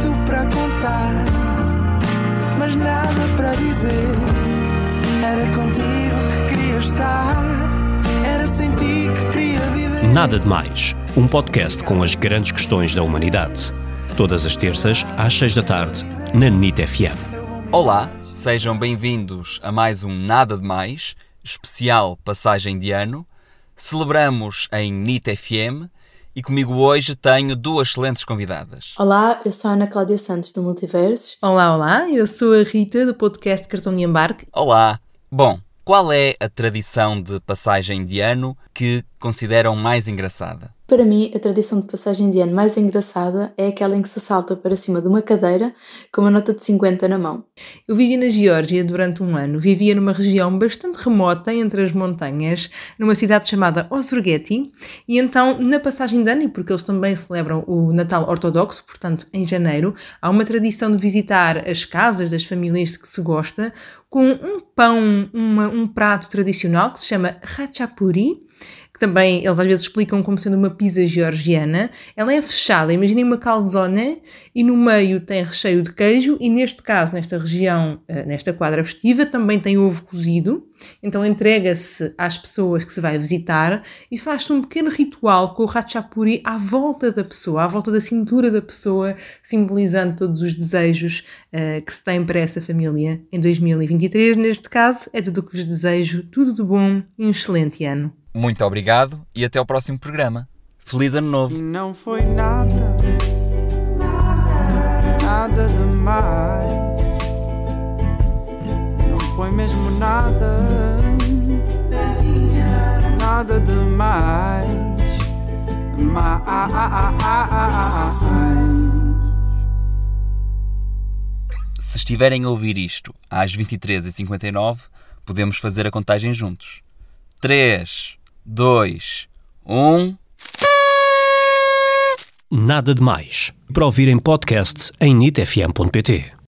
tanto para contar, mas nada para dizer. Era contigo que queria estar, era sem ti que queria viver. Nada de Mais, um podcast com as grandes questões da humanidade. Todas as terças, às seis da tarde, na NIT FM. Olá, sejam bem-vindos a mais um Nada de Mais, especial passagem de ano. Celebramos em NIT FM e comigo hoje tenho duas excelentes convidadas. Olá, eu sou a Ana Cláudia Santos do Multiversos. Olá, olá, eu sou a Rita do podcast Cartão de Embarque. Olá! Bom, qual é a tradição de passagem de ano que consideram mais engraçada? Para mim, a tradição de passagem de ano mais engraçada é aquela em que se salta para cima de uma cadeira com uma nota de 50 na mão. Eu vivi na Geórgia durante um ano. Vivia numa região bastante remota entre as montanhas, numa cidade chamada Osvergeti. E então, na passagem de ano, e porque eles também celebram o Natal Ortodoxo, portanto, em janeiro, há uma tradição de visitar as casas das famílias de que se gosta com um pão, uma, um prato tradicional que se chama Ratchapuri que também eles às vezes explicam como sendo uma pizza georgiana. Ela é fechada, imaginem uma calzone e no meio tem recheio de queijo e neste caso, nesta região, eh, nesta quadra festiva, também tem ovo cozido. Então entrega-se às pessoas que se vai visitar e faz-se um pequeno ritual com o ratchapuri à volta da pessoa, à volta da cintura da pessoa, simbolizando todos os desejos uh, que se tem para essa família em 2023. Neste caso, é tudo o que vos desejo, tudo de bom e um excelente ano. Muito obrigado e até ao próximo programa. Feliz Ano Novo! E não foi nada, nada demais. Não foi mesmo nada, nada demais. Se estiverem a ouvir isto às 23h59, podemos fazer a contagem juntos. 3, 2, 1. Nada de Mais. Para ouvir em podcast em nitfm.pt.